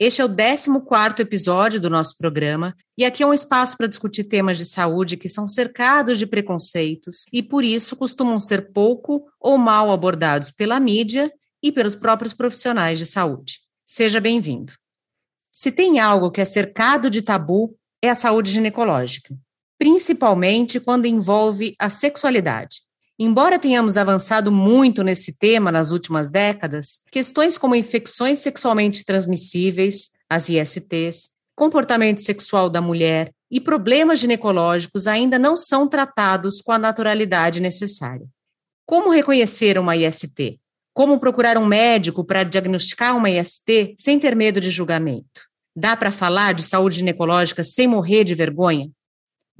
Este é o 14 episódio do nosso programa, e aqui é um espaço para discutir temas de saúde que são cercados de preconceitos e, por isso, costumam ser pouco ou mal abordados pela mídia e pelos próprios profissionais de saúde. Seja bem-vindo. Se tem algo que é cercado de tabu, é a saúde ginecológica, principalmente quando envolve a sexualidade. Embora tenhamos avançado muito nesse tema nas últimas décadas, questões como infecções sexualmente transmissíveis, as ISTs, comportamento sexual da mulher e problemas ginecológicos ainda não são tratados com a naturalidade necessária. Como reconhecer uma IST? Como procurar um médico para diagnosticar uma IST sem ter medo de julgamento? Dá para falar de saúde ginecológica sem morrer de vergonha?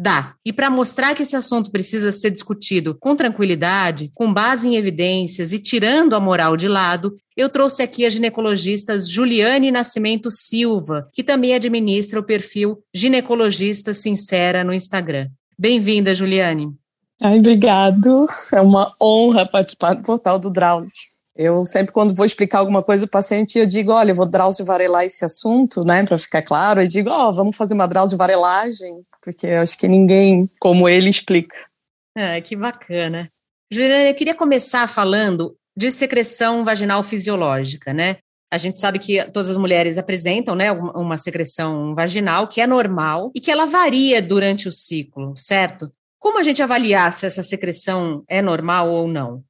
Dá. E para mostrar que esse assunto precisa ser discutido com tranquilidade, com base em evidências e tirando a moral de lado, eu trouxe aqui a ginecologista Juliane Nascimento Silva, que também administra o perfil Ginecologista Sincera no Instagram. Bem-vinda, Juliane. Ai, obrigado. É uma honra participar do portal do Drauzio. Eu sempre, quando vou explicar alguma coisa ao paciente, eu digo, olha, eu vou Drauzio varelar esse assunto, né, para ficar claro. Eu digo, ó, oh, vamos fazer uma Drauzio varelagem, porque eu acho que ninguém como ele explica. Ah, que bacana. Juliana, eu queria começar falando de secreção vaginal fisiológica, né? A gente sabe que todas as mulheres apresentam, né, uma secreção vaginal que é normal e que ela varia durante o ciclo, certo? Como a gente avaliar se essa secreção é normal ou não?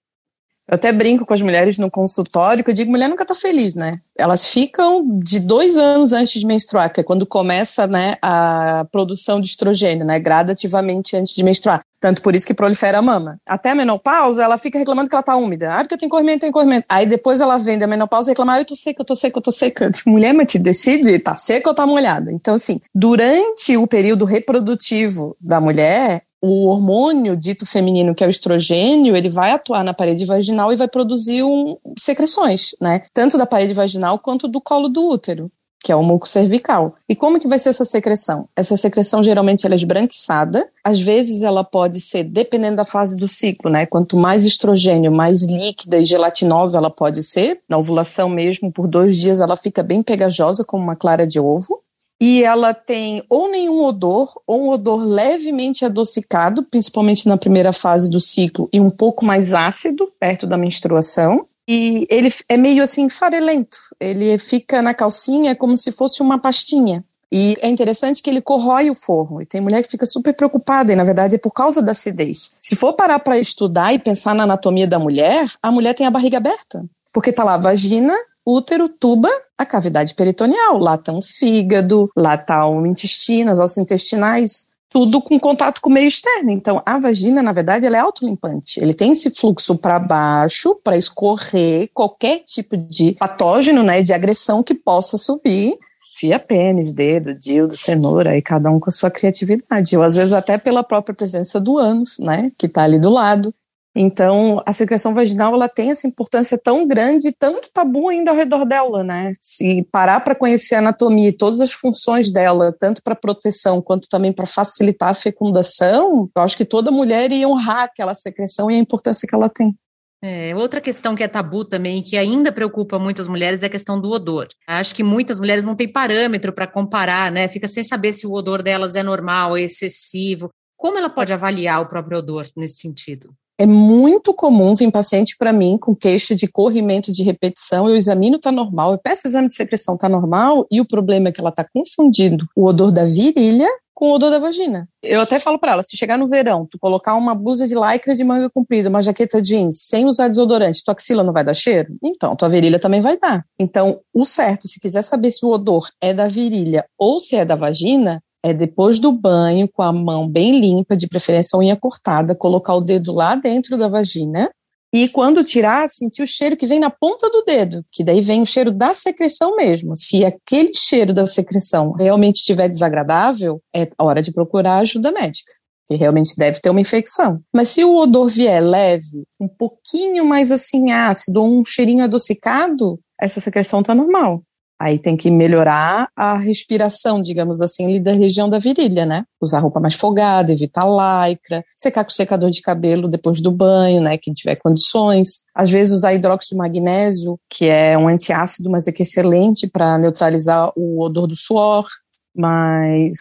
Eu até brinco com as mulheres no consultório, que eu digo, mulher nunca está feliz, né? Elas ficam de dois anos antes de menstruar, que é quando começa né, a produção de estrogênio, né? Gradativamente antes de menstruar. Tanto por isso que prolifera a mama. Até a menopausa, ela fica reclamando que ela tá úmida. Ah, porque eu tenho corrimento, tenho corrimento. Aí depois ela vem da menopausa e reclama, ah, eu tô seca, eu tô seca, eu tô seca. Mulher, mas te decide, tá seca ou tá molhada? Então, assim, durante o período reprodutivo da mulher, o hormônio dito feminino, que é o estrogênio, ele vai atuar na parede vaginal e vai produzir um, secreções, né? Tanto da parede vaginal quanto do colo do útero, que é o muco cervical. E como que vai ser essa secreção? Essa secreção geralmente ela é esbranquiçada, às vezes ela pode ser, dependendo da fase do ciclo, né? Quanto mais estrogênio, mais líquida e gelatinosa ela pode ser. Na ovulação mesmo, por dois dias ela fica bem pegajosa, como uma clara de ovo e ela tem ou nenhum odor, ou um odor levemente adocicado, principalmente na primeira fase do ciclo, e um pouco mais ácido, perto da menstruação. E ele é meio assim farelento, ele fica na calcinha como se fosse uma pastinha. E é interessante que ele corrói o forro. E tem mulher que fica super preocupada, e na verdade é por causa da acidez. Se for parar para estudar e pensar na anatomia da mulher, a mulher tem a barriga aberta. Porque tá lá vagina, útero, tuba, a cavidade peritoneal. Lá está o fígado, lá está o intestino, as ossos intestinais, tudo com contato com o meio externo. Então, a vagina, na verdade, ela é autolimpante. Ele tem esse fluxo para baixo para escorrer qualquer tipo de patógeno, né, de agressão que possa subir fia pênis, dedo, dildo, cenoura, e cada um com a sua criatividade. Ou às vezes até pela própria presença do ânus, né, que está ali do lado. Então, a secreção vaginal ela tem essa importância tão grande, tanto tabu ainda ao redor dela, né? Se parar para conhecer a anatomia e todas as funções dela, tanto para proteção quanto também para facilitar a fecundação, eu acho que toda mulher ia honrar aquela secreção e a importância que ela tem. É, outra questão que é tabu também, que ainda preocupa muitas mulheres, é a questão do odor. Acho que muitas mulheres não têm parâmetro para comparar, né? Fica sem saber se o odor delas é normal, é excessivo. Como ela pode avaliar o próprio odor nesse sentido? É muito comum vir paciente para mim com queixa de corrimento de repetição, eu examino tá normal, eu peço exame de secreção tá normal e o problema é que ela tá confundindo o odor da virilha com o odor da vagina. Eu até falo para ela, se chegar no verão, tu colocar uma blusa de lycra de manga comprida, uma jaqueta jeans, sem usar desodorante, tua axila não vai dar cheiro? Então, tua virilha também vai dar. Então, o certo, se quiser saber se o odor é da virilha ou se é da vagina, é depois do banho, com a mão bem limpa, de preferência unha cortada, colocar o dedo lá dentro da vagina e quando tirar, sentir o cheiro que vem na ponta do dedo, que daí vem o cheiro da secreção mesmo. Se aquele cheiro da secreção realmente estiver desagradável, é hora de procurar ajuda médica. que realmente deve ter uma infecção. Mas se o odor vier leve, um pouquinho mais assim ácido, ou um cheirinho adocicado, essa secreção está normal. Aí tem que melhorar a respiração, digamos assim, da região da virilha, né? Usar roupa mais folgada, evitar lycra, secar com secador de cabelo depois do banho, né? Quem tiver condições. Às vezes usar hidróxido de magnésio, que é um antiácido, mas é que é excelente para neutralizar o odor do suor. Mas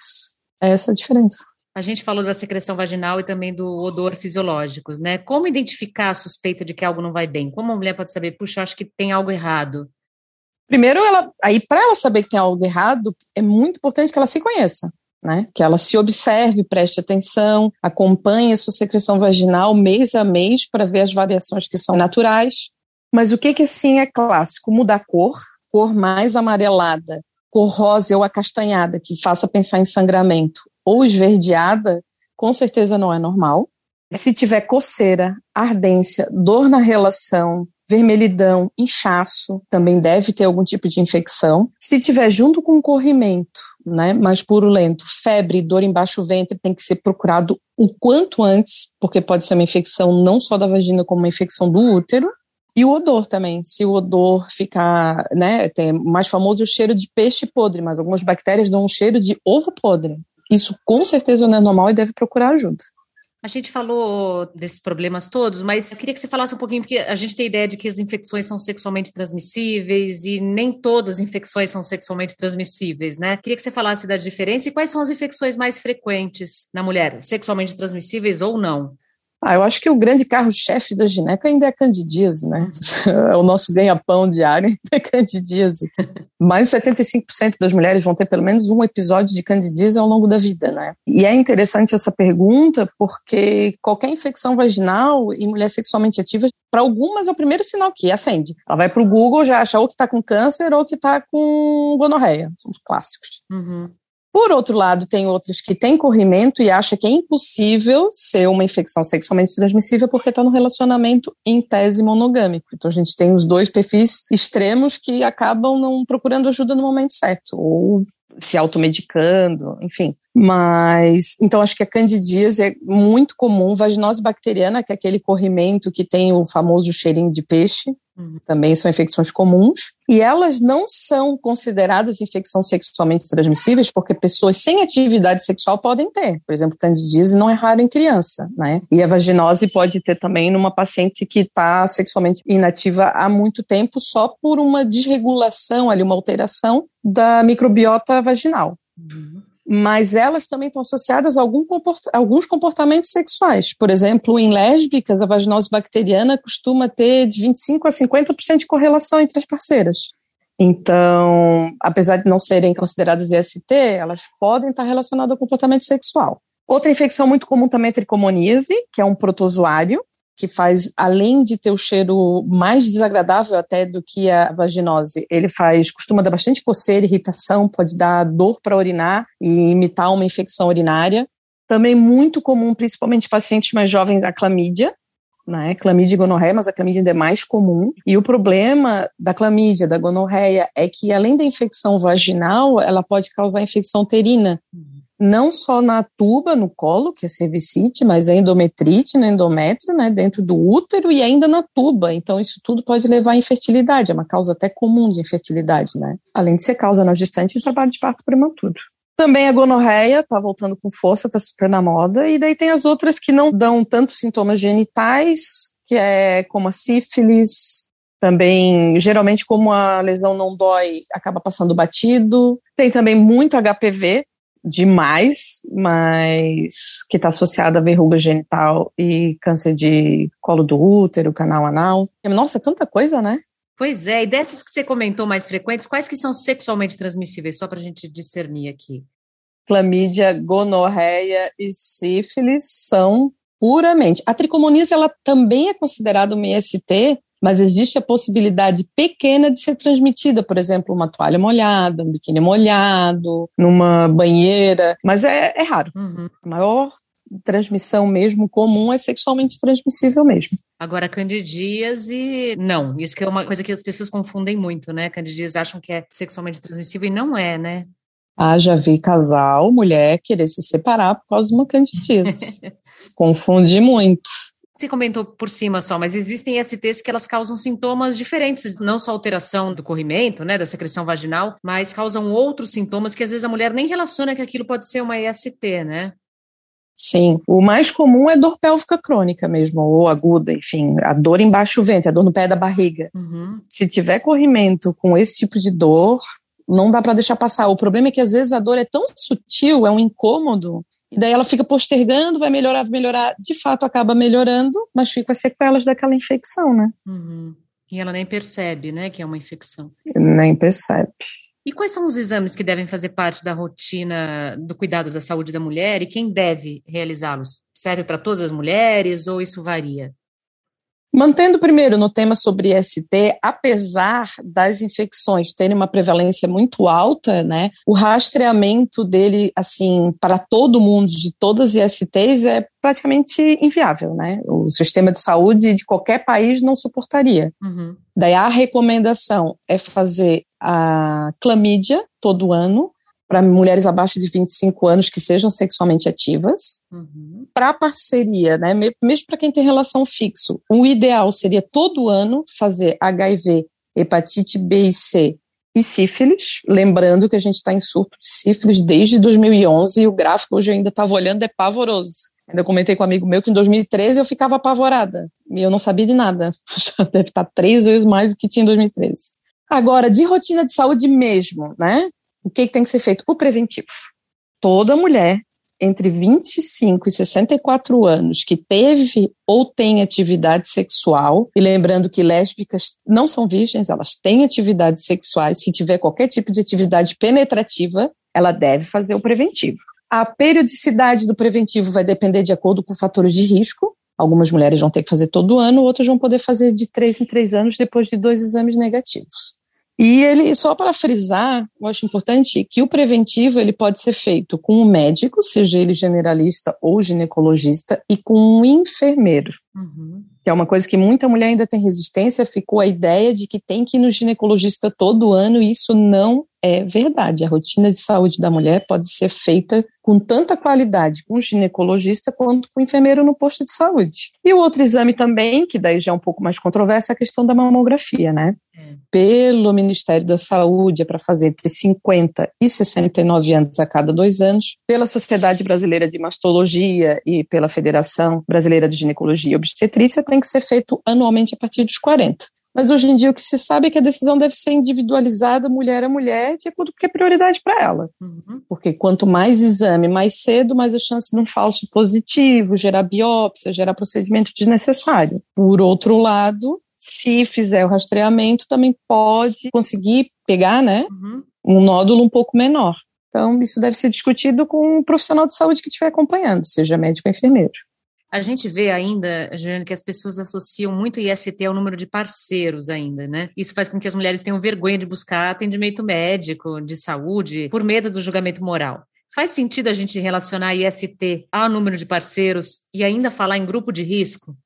é essa a diferença. A gente falou da secreção vaginal e também do odor fisiológicos, né? Como identificar a suspeita de que algo não vai bem? Como a mulher pode saber, puxa, acho que tem algo errado? Primeiro, ela, aí para ela saber que tem algo errado, é muito importante que ela se conheça. Né? Que ela se observe, preste atenção, acompanhe a sua secreção vaginal mês a mês para ver as variações que são naturais. Mas o que que sim é clássico? Mudar a cor, cor mais amarelada, cor rosa ou acastanhada, que faça pensar em sangramento, ou esverdeada, com certeza não é normal. Se tiver coceira, ardência, dor na relação, vermelhidão, inchaço, também deve ter algum tipo de infecção. Se tiver junto com corrimento, né, mais purulento, febre, dor embaixo do ventre, tem que ser procurado o quanto antes, porque pode ser uma infecção não só da vagina, como uma infecção do útero. E o odor também, se o odor ficar, né, tem mais famoso o cheiro de peixe podre, mas algumas bactérias dão um cheiro de ovo podre. Isso com certeza não é normal e deve procurar ajuda. A gente falou desses problemas todos, mas eu queria que você falasse um pouquinho, porque a gente tem ideia de que as infecções são sexualmente transmissíveis e nem todas as infecções são sexualmente transmissíveis, né? Queria que você falasse da diferença e quais são as infecções mais frequentes na mulher, sexualmente transmissíveis ou não. Ah, eu acho que o grande carro-chefe da gineca ainda é a candidíase, né? o nosso ganha-pão diário é candidíase. Mais de 75% das mulheres vão ter pelo menos um episódio de candidíase ao longo da vida, né? E é interessante essa pergunta porque qualquer infecção vaginal em mulher sexualmente ativa, para algumas é o primeiro sinal que acende. Ela vai para o Google, já acha ou que está com câncer ou que está com gonorreia. São clássicos. Uhum. Por outro lado, tem outros que têm corrimento e acham que é impossível ser uma infecção sexualmente transmissível porque está no relacionamento em tese monogâmico. Então a gente tem os dois perfis extremos que acabam não procurando ajuda no momento certo, ou se automedicando, enfim. Mas, então acho que a candidíase é muito comum, vaginose bacteriana, que é aquele corrimento que tem o famoso cheirinho de peixe, Uhum. Também são infecções comuns. E elas não são consideradas infecções sexualmente transmissíveis porque pessoas sem atividade sexual podem ter. Por exemplo, candidíase não é raro em criança, né? E a vaginose pode ter também numa paciente que está sexualmente inativa há muito tempo só por uma desregulação ali, uma alteração da microbiota vaginal. Uhum mas elas também estão associadas a algum alguns comportamentos sexuais. Por exemplo, em lésbicas, a vaginose bacteriana costuma ter de 25% a 50% de correlação entre as parceiras. Então, apesar de não serem consideradas IST, elas podem estar relacionadas ao comportamento sexual. Outra infecção muito comum também é a tricomoníase, que é um protozoário, que faz, além de ter o cheiro mais desagradável até do que a vaginose, ele faz, costuma dar bastante coceira, irritação, pode dar dor para urinar e imitar uma infecção urinária. Também muito comum, principalmente pacientes mais jovens, a clamídia, né? Clamídia e gonorreia, mas a clamídia ainda é mais comum. E o problema da clamídia, da gonorreia, é que além da infecção vaginal, ela pode causar infecção uterina. Não só na tuba, no colo, que é cervicite, mas a endometrite no endométrio, né, dentro do útero e ainda na tuba. Então, isso tudo pode levar à infertilidade, é uma causa até comum de infertilidade, né? Além de ser causa na gestante e trabalho de parto prematuro. Também a gonorreia está voltando com força, está super na moda, e daí tem as outras que não dão tantos sintomas genitais, que é como a sífilis, também, geralmente, como a lesão não dói, acaba passando batido. Tem também muito HPV, demais, mas que está associada a verruga genital e câncer de colo do útero, canal anal. Nossa, é tanta coisa, né? Pois é, e dessas que você comentou mais frequentes, quais que são sexualmente transmissíveis, só para a gente discernir aqui? Clamídia, gonorreia e sífilis são puramente. A tricomoníase, ela também é considerada uma IST, mas existe a possibilidade pequena de ser transmitida, por exemplo, uma toalha molhada, um biquíni molhado, numa banheira, mas é, é raro. Uhum. A maior transmissão mesmo comum é sexualmente transmissível mesmo. Agora, candidíase, não. Isso que é uma coisa que as pessoas confundem muito, né? Candidíase acham que é sexualmente transmissível e não é, né? Ah, já vi casal, mulher querer se separar por causa de uma candidíase. Confunde muito. Você comentou por cima só, mas existem ISTs que elas causam sintomas diferentes, não só alteração do corrimento, né, da secreção vaginal, mas causam outros sintomas que às vezes a mulher nem relaciona que aquilo pode ser uma IST, né? Sim, o mais comum é dor pélvica crônica mesmo, ou aguda, enfim, a dor embaixo do ventre, a dor no pé da barriga. Uhum. Se tiver corrimento com esse tipo de dor, não dá para deixar passar. O problema é que às vezes a dor é tão sutil, é um incômodo, e daí ela fica postergando, vai melhorar, vai melhorar. De fato, acaba melhorando, mas fica as sequelas daquela infecção, né? Uhum. E ela nem percebe, né, que é uma infecção. Nem percebe. E quais são os exames que devem fazer parte da rotina do cuidado da saúde da mulher e quem deve realizá-los? Serve para todas as mulheres ou isso varia? Mantendo primeiro no tema sobre IST, apesar das infecções terem uma prevalência muito alta, né, o rastreamento dele, assim, para todo mundo, de todas as ISTs, é praticamente inviável, né? O sistema de saúde de qualquer país não suportaria. Uhum. Daí a recomendação é fazer a clamídia todo ano, para mulheres abaixo de 25 anos que sejam sexualmente ativas. Uhum. Para parceria, né, mesmo para quem tem relação fixo, o ideal seria todo ano fazer HIV, hepatite B e C e sífilis, lembrando que a gente está em surto de sífilis desde 2011 e o gráfico hoje eu ainda estava olhando é pavoroso. Ainda comentei com um amigo meu que em 2013 eu ficava apavorada e eu não sabia de nada. Já deve estar três vezes mais do que tinha em 2013. Agora, de rotina de saúde mesmo, né? O que, que tem que ser feito? O preventivo. Toda mulher entre 25 e 64 anos que teve ou tem atividade sexual, e lembrando que lésbicas não são virgens, elas têm atividades sexuais, se tiver qualquer tipo de atividade penetrativa, ela deve fazer o preventivo. A periodicidade do preventivo vai depender de acordo com fatores de risco. Algumas mulheres vão ter que fazer todo ano, outras vão poder fazer de três em três anos depois de dois exames negativos. E ele, só para frisar, eu acho importante que o preventivo ele pode ser feito com um médico, seja ele generalista ou ginecologista, e com um enfermeiro. Uhum. Que é uma coisa que muita mulher ainda tem resistência, ficou a ideia de que tem que ir no ginecologista todo ano, e isso não é verdade. A rotina de saúde da mulher pode ser feita com tanta qualidade com o ginecologista quanto com o enfermeiro no posto de saúde. E o outro exame também, que daí já é um pouco mais controverso, é a questão da mamografia, né? É. Pelo Ministério da Saúde é para fazer entre 50 e 69 anos a cada dois anos. Pela Sociedade Brasileira de Mastologia e pela Federação Brasileira de Ginecologia e Obstetrícia tem que ser feito anualmente a partir dos 40. Mas hoje em dia o que se sabe é que a decisão deve ser individualizada mulher a mulher, de acordo com o que é prioridade para ela. Uhum. Porque quanto mais exame mais cedo, mais a chance de um falso positivo, gerar biópsia, gerar procedimento desnecessário. Por outro lado, se fizer o rastreamento, também pode conseguir pegar né, uhum. um nódulo um pouco menor. Então, isso deve ser discutido com um profissional de saúde que estiver acompanhando, seja médico ou enfermeiro. A gente vê ainda, Juliana, que as pessoas associam muito IST ao número de parceiros ainda, né? Isso faz com que as mulheres tenham vergonha de buscar atendimento médico, de saúde, por medo do julgamento moral. Faz sentido a gente relacionar IST ao número de parceiros e ainda falar em grupo de risco?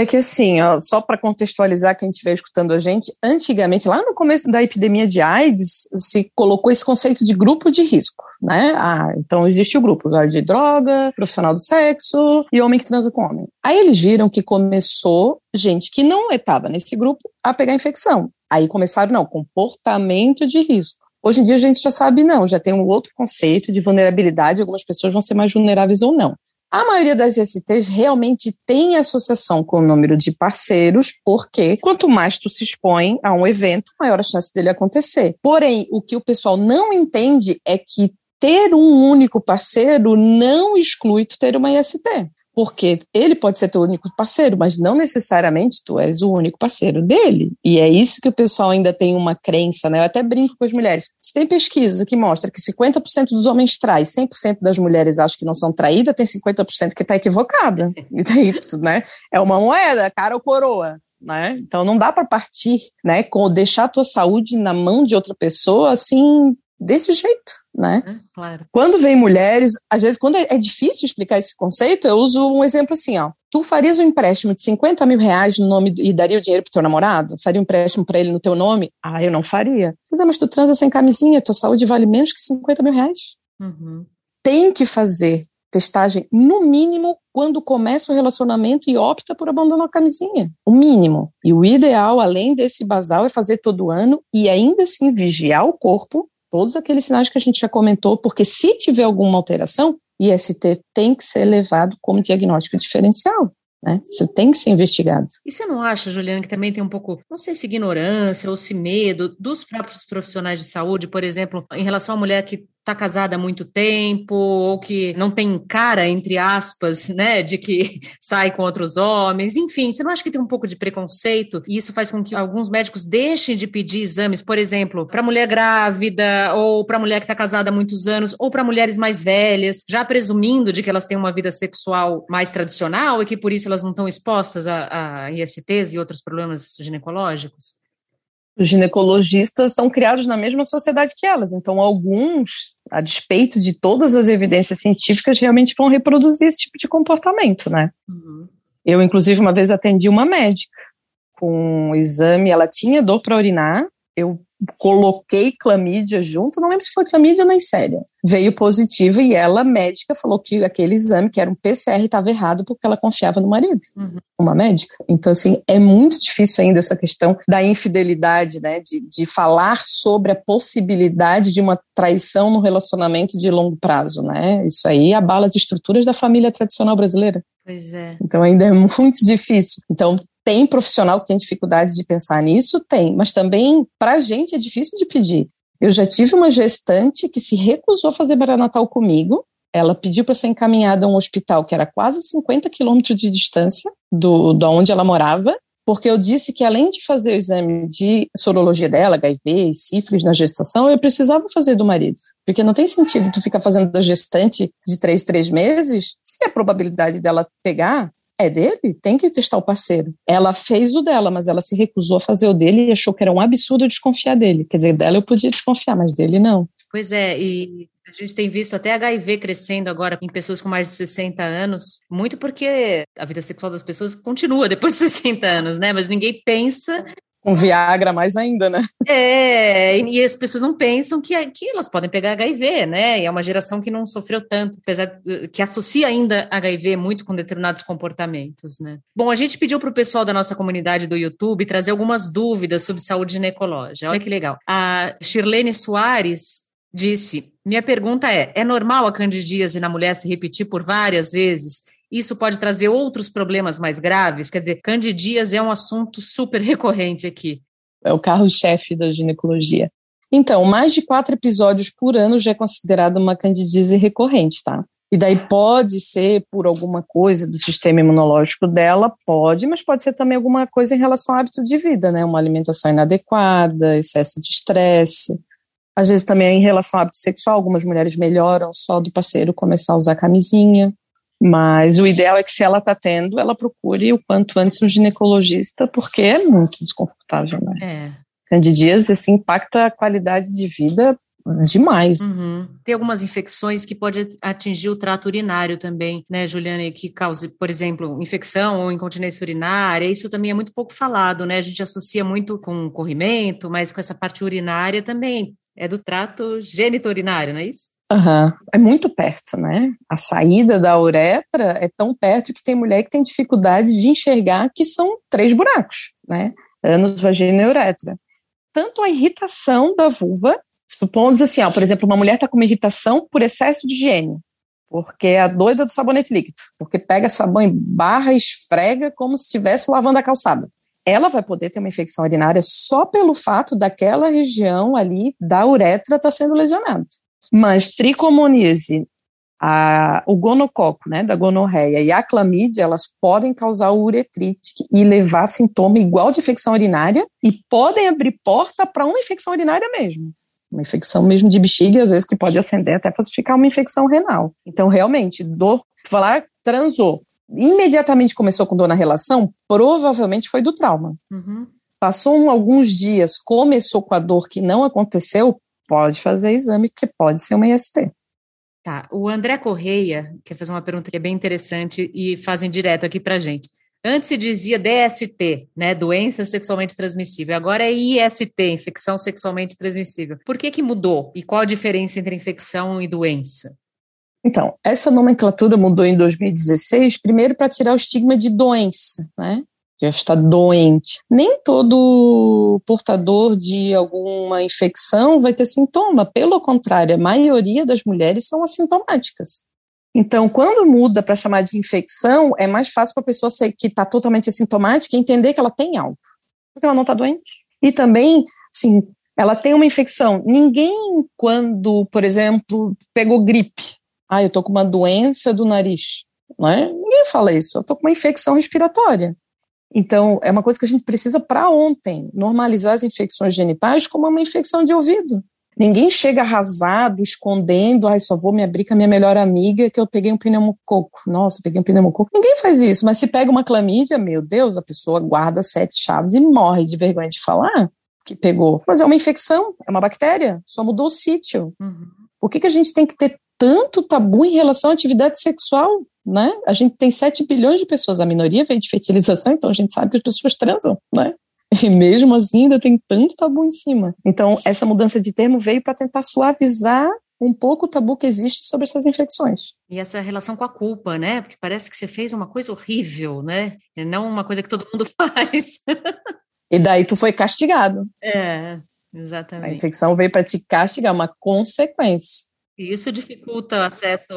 É que assim, ó, só para contextualizar quem estiver escutando a gente, antigamente, lá no começo da epidemia de AIDS, se colocou esse conceito de grupo de risco, né? Ah, então existe o grupo de droga, profissional do sexo e homem que transa com homem. Aí eles viram que começou gente que não estava nesse grupo a pegar infecção. Aí começaram, não, comportamento de risco. Hoje em dia a gente já sabe, não, já tem um outro conceito de vulnerabilidade, algumas pessoas vão ser mais vulneráveis ou não. A maioria das ISTs realmente tem associação com o número de parceiros, porque quanto mais tu se expõe a um evento, maior a chance dele acontecer. Porém, o que o pessoal não entende é que ter um único parceiro não exclui tu ter uma IST porque ele pode ser teu único parceiro, mas não necessariamente tu és o único parceiro dele. E é isso que o pessoal ainda tem uma crença, né? Eu até brinco com as mulheres. Se tem pesquisa que mostra que 50% dos homens trai, 100% das mulheres acham que não são traídas, tem 50% que está equivocada. Né? É uma moeda, cara ou coroa. Né? Então não dá para partir, né, com deixar a tua saúde na mão de outra pessoa assim desse jeito. Né? É, claro. Quando vem mulheres, às vezes, quando é, é, difícil explicar esse conceito, eu uso um exemplo assim, ó. Tu farias um empréstimo de 50 mil reais no nome e daria o dinheiro pro teu namorado? Faria um empréstimo para ele no teu nome? Ah, eu não faria. Mas, é, mas tu transa sem camisinha, tua saúde vale menos que 50 mil reais. Uhum. Tem que fazer testagem, no mínimo, quando começa o relacionamento e opta por abandonar a camisinha. O mínimo. E o ideal, além desse basal, é fazer todo ano e ainda assim vigiar o corpo, todos aqueles sinais que a gente já comentou, porque se tiver alguma alteração, IST tem que ser levado como diagnóstico diferencial. Né? Isso tem que ser investigado. E você não acha, Juliana, que também tem um pouco, não sei se ignorância ou se medo dos próprios profissionais de saúde, por exemplo, em relação à mulher que está casada há muito tempo ou que não tem cara, entre aspas, né, de que sai com outros homens, enfim, você não acha que tem um pouco de preconceito e isso faz com que alguns médicos deixem de pedir exames, por exemplo, para mulher grávida ou para mulher que está casada há muitos anos ou para mulheres mais velhas, já presumindo de que elas têm uma vida sexual mais tradicional e que por isso elas não estão expostas a, a ISTs e outros problemas ginecológicos? Os ginecologistas são criados na mesma sociedade que elas. Então, alguns, a despeito de todas as evidências científicas, realmente vão reproduzir esse tipo de comportamento, né? Uhum. Eu, inclusive, uma vez atendi uma médica com um exame, ela tinha dor para urinar, eu coloquei clamídia junto, não lembro se foi clamídia ou Neisseria. Veio positivo e ela, médica, falou que aquele exame, que era um PCR, estava errado porque ela confiava no marido, uhum. uma médica. Então, assim, é muito difícil ainda essa questão da infidelidade, né, de, de falar sobre a possibilidade de uma traição no relacionamento de longo prazo, né? Isso aí abala as estruturas da família tradicional brasileira. Pois é. Então ainda é muito difícil. Então tem profissional que tem dificuldade de pensar nisso? Tem, mas também para a gente é difícil de pedir. Eu já tive uma gestante que se recusou a fazer Natal comigo. Ela pediu para ser encaminhada a um hospital que era quase 50 quilômetros de distância do, do onde ela morava, porque eu disse que além de fazer o exame de sorologia dela, HIV e sífilis na gestação, eu precisava fazer do marido. Porque não tem sentido tu ficar fazendo da gestante de três, três meses, se a probabilidade dela pegar é dele, tem que testar o parceiro. Ela fez o dela, mas ela se recusou a fazer o dele e achou que era um absurdo desconfiar dele. Quer dizer, dela eu podia desconfiar, mas dele não. Pois é, e a gente tem visto até HIV crescendo agora em pessoas com mais de 60 anos, muito porque a vida sexual das pessoas continua depois de 60 anos, né? Mas ninguém pensa com Viagra mais ainda, né? É, e as pessoas não pensam que, que elas podem pegar HIV, né? E é uma geração que não sofreu tanto, apesar de, que associa ainda HIV muito com determinados comportamentos, né? Bom, a gente pediu para o pessoal da nossa comunidade do YouTube trazer algumas dúvidas sobre saúde ginecológica. Olha que legal. A Shirlene Soares disse: Minha pergunta é: é normal a candidíase na mulher se repetir por várias vezes? Isso pode trazer outros problemas mais graves? Quer dizer, candidíase é um assunto super recorrente aqui. É o carro-chefe da ginecologia. Então, mais de quatro episódios por ano já é considerado uma candidíase recorrente, tá? E daí pode ser por alguma coisa do sistema imunológico dela, pode, mas pode ser também alguma coisa em relação ao hábito de vida, né? Uma alimentação inadequada, excesso de estresse. Às vezes também em relação ao hábito sexual, algumas mulheres melhoram só do parceiro começar a usar camisinha. Mas o ideal é que se ela está tendo, ela procure o quanto antes um ginecologista, porque é muito desconfortável, né? É. Candidíase, assim, impacta a qualidade de vida demais. Uhum. Tem algumas infecções que pode atingir o trato urinário também, né, Juliana, que cause, por exemplo, infecção ou incontinência urinária. Isso também é muito pouco falado, né? A gente associa muito com corrimento, mas com essa parte urinária também é do trato geniturinário, não é isso? Uhum. É muito perto, né? A saída da uretra é tão perto que tem mulher que tem dificuldade de enxergar que são três buracos, né? Ânus, vagina e uretra. Tanto a irritação da vulva, supomos assim, ó, por exemplo, uma mulher está com uma irritação por excesso de higiene, porque é a doida do sabonete líquido, porque pega sabão em barra e esfrega como se estivesse lavando a calçada. Ela vai poder ter uma infecção urinária só pelo fato daquela região ali da uretra estar tá sendo lesionada. Mas tricomoníase, a, o gonococo, né, da gonorreia e a clamídia, elas podem causar uretrite e levar sintoma igual de infecção urinária e podem abrir porta para uma infecção urinária mesmo. Uma infecção mesmo de bexiga, às vezes que pode acender até para ficar uma infecção renal. Então, realmente, dor, falar transou, imediatamente começou com dor na relação, provavelmente foi do trauma. Uhum. Passou um, alguns dias, começou com a dor que não aconteceu, pode fazer exame, porque pode ser uma IST. Tá, o André Correia quer fazer uma pergunta que é bem interessante e fazem direto aqui para gente. Antes se dizia DST, né, doença sexualmente transmissível. Agora é IST, infecção sexualmente transmissível. Por que que mudou? E qual a diferença entre infecção e doença? Então, essa nomenclatura mudou em 2016, primeiro para tirar o estigma de doença, né? Já está doente. Nem todo portador de alguma infecção vai ter sintoma, pelo contrário, a maioria das mulheres são assintomáticas. Então, quando muda para chamar de infecção, é mais fácil para a pessoa que está totalmente assintomática entender que ela tem algo, porque ela não está doente. E também, sim, ela tem uma infecção. Ninguém, quando, por exemplo, pegou gripe, ah, eu estou com uma doença do nariz, não é? Ninguém fala isso, eu estou com uma infecção respiratória. Então, é uma coisa que a gente precisa para ontem, normalizar as infecções genitais como uma infecção de ouvido. Ninguém chega arrasado, escondendo, ai, só vou me abrir com a minha melhor amiga que eu peguei um pneumococo. Nossa, peguei um pneumococo. Ninguém faz isso, mas se pega uma clamídia, meu Deus, a pessoa guarda sete chaves e morre de vergonha de falar que pegou. Mas é uma infecção, é uma bactéria, só mudou o sítio. Uhum. Por que, que a gente tem que ter tanto tabu em relação à atividade sexual? Né? A gente tem 7 bilhões de pessoas, a minoria veio de fertilização, então a gente sabe que as pessoas transam, né? E mesmo assim ainda tem tanto tabu em cima. Então, essa mudança de termo veio para tentar suavizar um pouco o tabu que existe sobre essas infecções. E essa relação com a culpa, né? Porque parece que você fez uma coisa horrível, né? E não uma coisa que todo mundo faz. e daí tu foi castigado. É, exatamente. A infecção veio para te castigar, uma consequência. Isso dificulta o acesso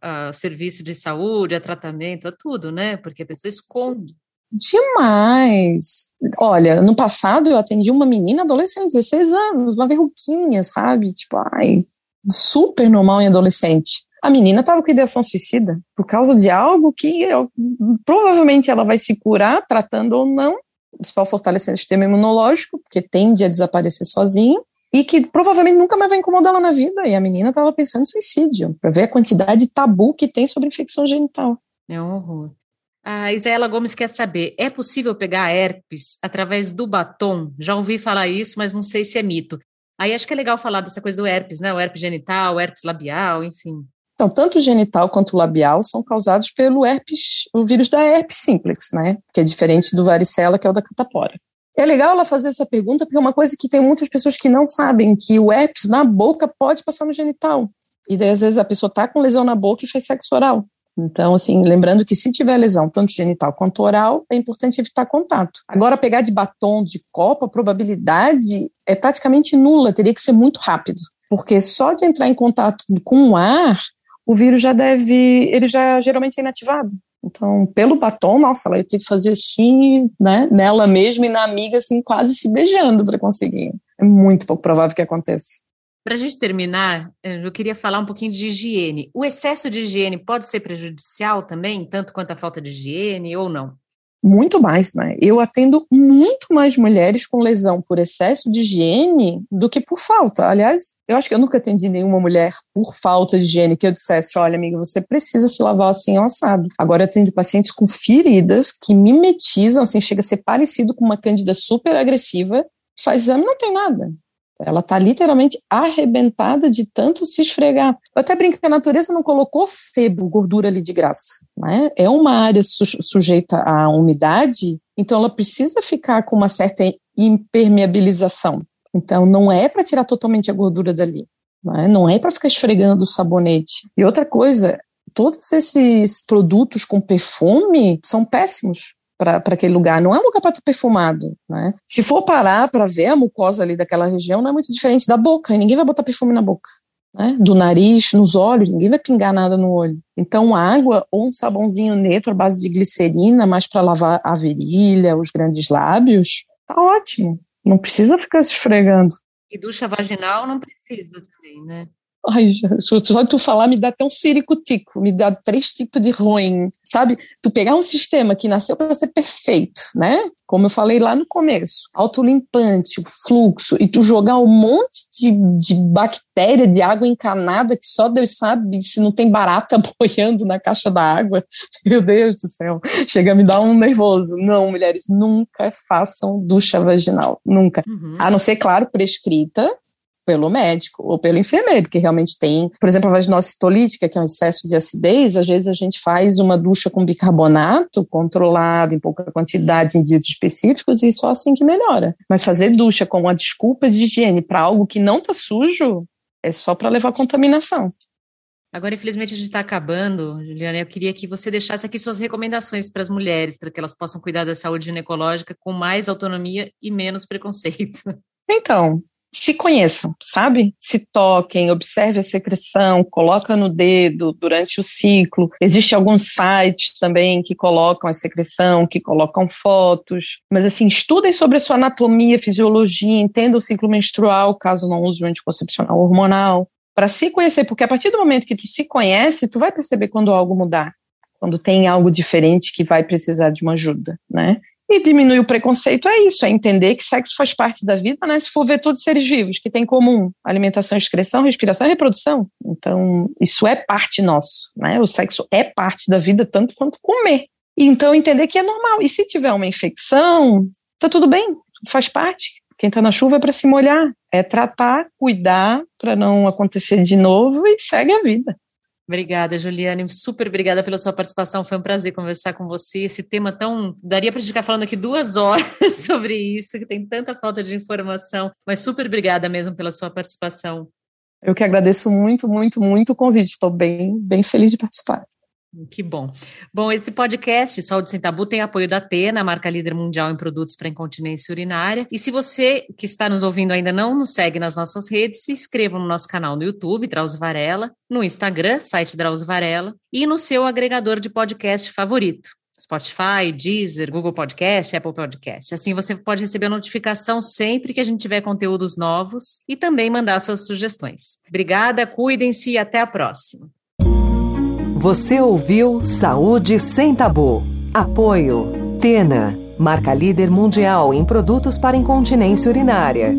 a, a serviço de saúde, a tratamento, a tudo, né? Porque a pessoa esconde. Demais! Olha, no passado eu atendi uma menina adolescente, 16 anos, uma verruquinha, sabe? Tipo, ai, super normal em adolescente. A menina estava com ideação suicida por causa de algo que eu, provavelmente ela vai se curar tratando ou não, só fortalecendo o sistema imunológico, porque tende a desaparecer sozinho, e que provavelmente nunca mais vai incomodar ela na vida. E a menina estava pensando em suicídio, para ver a quantidade de tabu que tem sobre infecção genital. É um horror. A Isaela Gomes quer saber: é possível pegar herpes através do batom? Já ouvi falar isso, mas não sei se é mito. Aí acho que é legal falar dessa coisa do herpes, né? O herpes genital, o herpes labial, enfim. Então, tanto o genital quanto o labial são causados pelo herpes, o vírus da herpes simplex, né? Que é diferente do varicela, que é o da catapora. É legal ela fazer essa pergunta, porque é uma coisa que tem muitas pessoas que não sabem, que o herpes na boca pode passar no genital. E daí, às vezes, a pessoa tá com lesão na boca e faz sexo oral. Então, assim, lembrando que se tiver lesão, tanto genital quanto oral, é importante evitar contato. Agora, pegar de batom, de copo, a probabilidade é praticamente nula, teria que ser muito rápido. Porque só de entrar em contato com o ar, o vírus já deve, ele já geralmente é inativado. Então, pelo batom, nossa, ela ia ter que fazer assim, né, nela mesma e na amiga, assim, quase se beijando para conseguir. É muito pouco provável que aconteça. Para a gente terminar, eu queria falar um pouquinho de higiene. O excesso de higiene pode ser prejudicial também, tanto quanto a falta de higiene ou não? Muito mais, né? Eu atendo muito mais mulheres com lesão por excesso de higiene do que por falta. Aliás, eu acho que eu nunca atendi nenhuma mulher por falta de higiene que eu dissesse: olha, amiga, você precisa se lavar assim ao assado. Agora eu atendo pacientes com feridas que mimetizam, assim, chega a ser parecido com uma cândida super agressiva, faz exame não tem nada. Ela está literalmente arrebentada de tanto se esfregar. Eu até brinco que a natureza não colocou sebo, gordura ali de graça. Né? É uma área su sujeita à umidade, então ela precisa ficar com uma certa impermeabilização. Então não é para tirar totalmente a gordura dali. Né? Não é para ficar esfregando o sabonete. E outra coisa, todos esses produtos com perfume são péssimos para aquele lugar. Não é um lugar para perfumado, né? Se for parar para ver a mucosa ali daquela região, não é muito diferente da boca. E ninguém vai botar perfume na boca. Né? Do nariz, nos olhos, ninguém vai pingar nada no olho. Então, água ou um sabãozinho neutro à base de glicerina, mais para lavar a virilha, os grandes lábios, tá ótimo. Não precisa ficar se esfregando. E ducha vaginal não precisa também, né? Ai, só tu falar me dá até um ciricutico, me dá três tipos de ruim, sabe? Tu pegar um sistema que nasceu para ser perfeito, né? Como eu falei lá no começo, autolimpante, o fluxo, e tu jogar um monte de, de bactéria, de água encanada, que só Deus sabe se não tem barata boiando na caixa da água. Meu Deus do céu, chega a me dar um nervoso. Não, mulheres, nunca façam ducha vaginal, nunca. Uhum. A não ser, claro, prescrita, pelo médico ou pelo enfermeiro, que realmente tem, por exemplo, a vaginocitolítica, que é um excesso de acidez, às vezes a gente faz uma ducha com bicarbonato controlado em pouca quantidade em dias específicos e só assim que melhora. Mas fazer ducha com uma desculpa de higiene para algo que não está sujo é só para levar contaminação. Agora, infelizmente, a gente está acabando, Juliana. Eu queria que você deixasse aqui suas recomendações para as mulheres, para que elas possam cuidar da saúde ginecológica com mais autonomia e menos preconceito. Então, se conheçam, sabe? Se toquem, observe a secreção, coloca no dedo durante o ciclo. Existem alguns sites também que colocam a secreção, que colocam fotos. Mas assim, estudem sobre a sua anatomia, fisiologia, entendam o ciclo menstrual, caso não use o anticoncepcional hormonal, para se conhecer, porque a partir do momento que tu se conhece, tu vai perceber quando algo mudar, quando tem algo diferente que vai precisar de uma ajuda, né? E diminuir o preconceito é isso, é entender que sexo faz parte da vida, né? Se for ver todos os seres vivos que têm em comum alimentação, excreção, respiração e reprodução. Então, isso é parte nosso, né? O sexo é parte da vida tanto quanto comer. Então, entender que é normal. E se tiver uma infecção, tá tudo bem, faz parte. Quem está na chuva é para se molhar, é tratar, cuidar para não acontecer de novo e segue a vida. Obrigada, Juliane. Super obrigada pela sua participação. Foi um prazer conversar com você. Esse tema tão. Daria para ficar falando aqui duas horas sobre isso, que tem tanta falta de informação. Mas super obrigada mesmo pela sua participação. Eu que agradeço muito, muito, muito o convite. Estou bem, bem feliz de participar. Que bom. Bom, esse podcast, Saúde Sem Tabu, tem apoio da Atena, marca líder mundial em produtos para incontinência urinária. E se você que está nos ouvindo ainda não nos segue nas nossas redes, se inscreva no nosso canal no YouTube, Drauzio Varela, no Instagram, site Drauzio Varela, e no seu agregador de podcast favorito. Spotify, Deezer, Google Podcast, Apple Podcast. Assim você pode receber notificação sempre que a gente tiver conteúdos novos e também mandar suas sugestões. Obrigada, cuidem-se e até a próxima. Você ouviu Saúde Sem Tabu. Apoio. Tena, marca líder mundial em produtos para incontinência urinária.